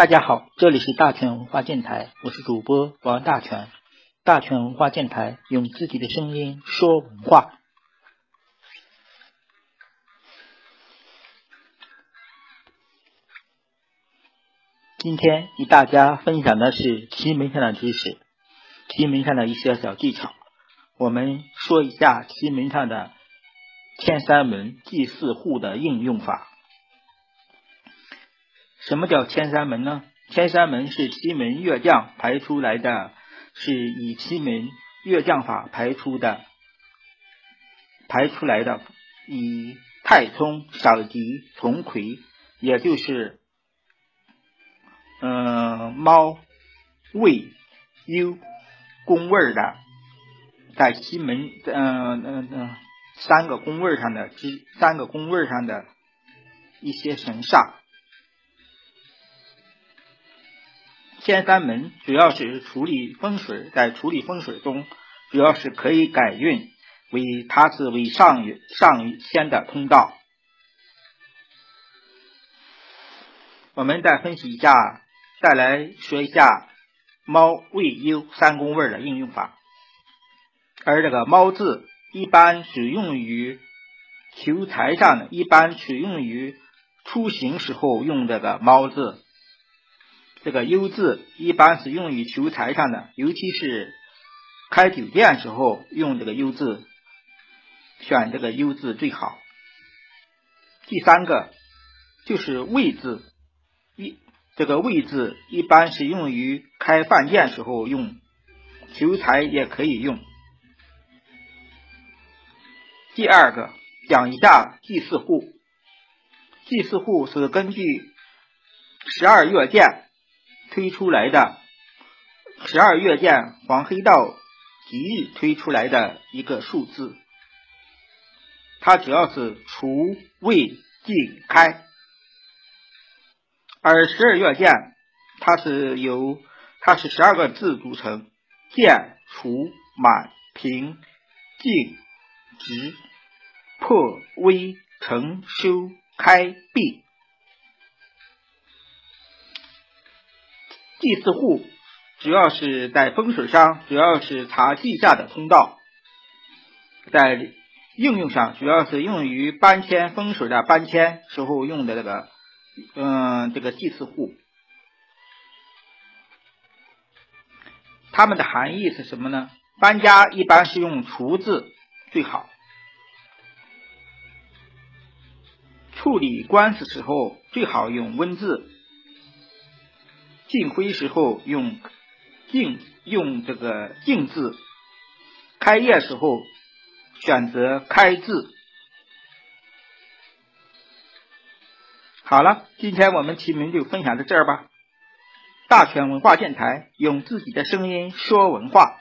大家好，这里是大全文化电台，我是主播王大全。大全文化电台用自己的声音说文化。今天与大家分享的是奇门上的知识，奇门上的一些小技巧。我们说一下奇门上的天三门祭祀户的应用法。什么叫天山门呢？天山门是西门月将排出来的，是以西门月将法排出的，排出来的以太冲、少吉、从魁，也就是嗯猫、未、酉宫位的。在西门，嗯嗯嗯，三个宫位上的之三个宫位上的一些神煞，天三门主要是处理风水，在处理风水中，主要是可以改运，为它是为上上仙的通道。我们再分析一下，再来说一下猫、未、优三宫位的应用法。而这个“猫”字一般只用于求财上的，一般只用于出行时候用这个“猫”字。这个“优”字一般是用于求财上的，尤其是开酒店时候用这个“优”字，选这个“优”字最好。第三个就是“位”字，一这个“位”字一般是用于开饭店时候用，求财也可以用。第二个讲一下祭祀户，祭祀户是根据十二月见推出来的，十二月见黄黑道吉日推出来的一个数字，它主要是除、未、进、开，而十二月见它是由它是十二个字组成，见、除、满、平、进。直破微成修开闭，祭祀户主要是在风水上，主要是查地下的通道，在应用上主要是用于搬迁风水的搬迁时候用的这个，嗯，这个祭祀户，它们的含义是什么呢？搬家一般是用“厨”字。最好处理官司时候最好用温字，进灰时候用进用这个进字，开业时候选择开字。好了，今天我们题目就分享到这儿吧。大全文化电台用自己的声音说文化。